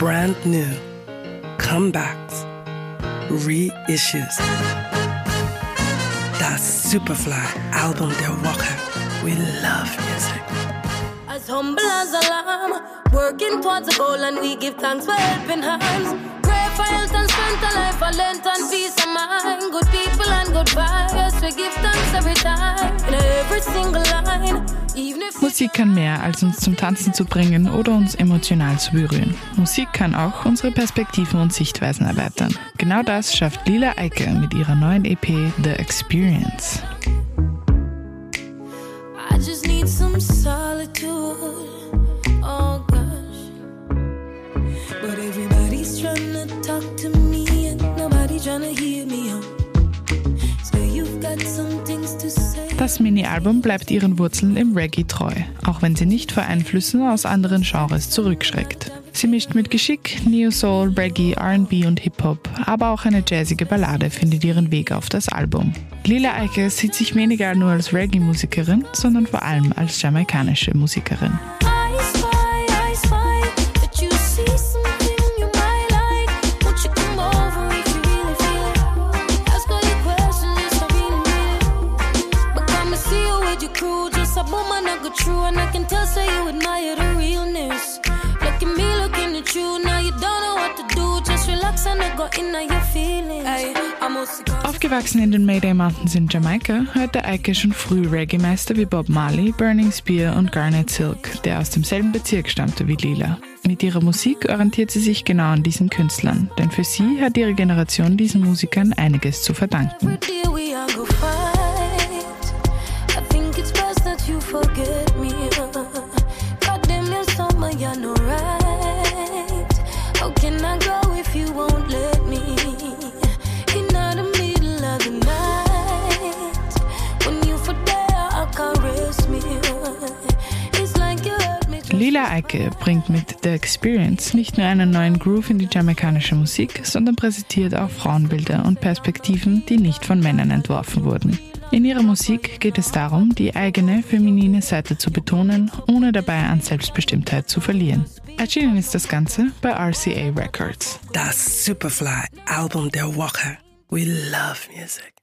brand new, comebacks, reissues. Das Superfly-Album der Woche. We love music. As humble as a lamb, working towards a goal, and we give thanks for helping hands. Pray for health and strength, a life, for length and peace of mind. Good people and good vibes, we give thanks every time, in every single Musik kann mehr, als uns zum Tanzen zu bringen oder uns emotional zu berühren. Musik kann auch unsere Perspektiven und Sichtweisen erweitern. Genau das schafft Lila Eike mit ihrer neuen EP The Experience. Oh trying to hear me out. So you've got some things to say. Das Mini-Album bleibt ihren Wurzeln im Reggae treu, auch wenn sie nicht vor Einflüssen aus anderen Genres zurückschreckt. Sie mischt mit Geschick Neo Soul, Reggae, R&B und Hip-Hop, aber auch eine jazzige Ballade findet ihren Weg auf das Album. Lila Eike sieht sich weniger nur als Reggae-Musikerin, sondern vor allem als jamaikanische Musikerin. Just a woman I go true, and I can tell so you admire the realness. Look at me, looking at you, now you don't know what to do. Just relax and I go in on your feelings. Ay, I'm also Aufgewachsen in den Mayday Mountains in Jamaika, hörte Eike schon früh Reggae-Meister wie Bob Marley, Burning Spear und Garnet Silk, der aus demselben Bezirk stammte wie Lila. Mit ihrer Musik orientiert sie sich genau an diesen Künstlern, denn für sie hat ihre Generation diesen Musikern einiges zu verdanken. Lila Eike bringt mit The Experience nicht nur einen neuen Groove in die jamaikanische Musik, sondern präsentiert auch Frauenbilder und Perspektiven, die nicht von Männern entworfen wurden. In ihrer Musik geht es darum, die eigene feminine Seite zu betonen, ohne dabei an Selbstbestimmtheit zu verlieren. Erschienen ist das Ganze bei RCA Records. Das Superfly-Album der Woche. We love music.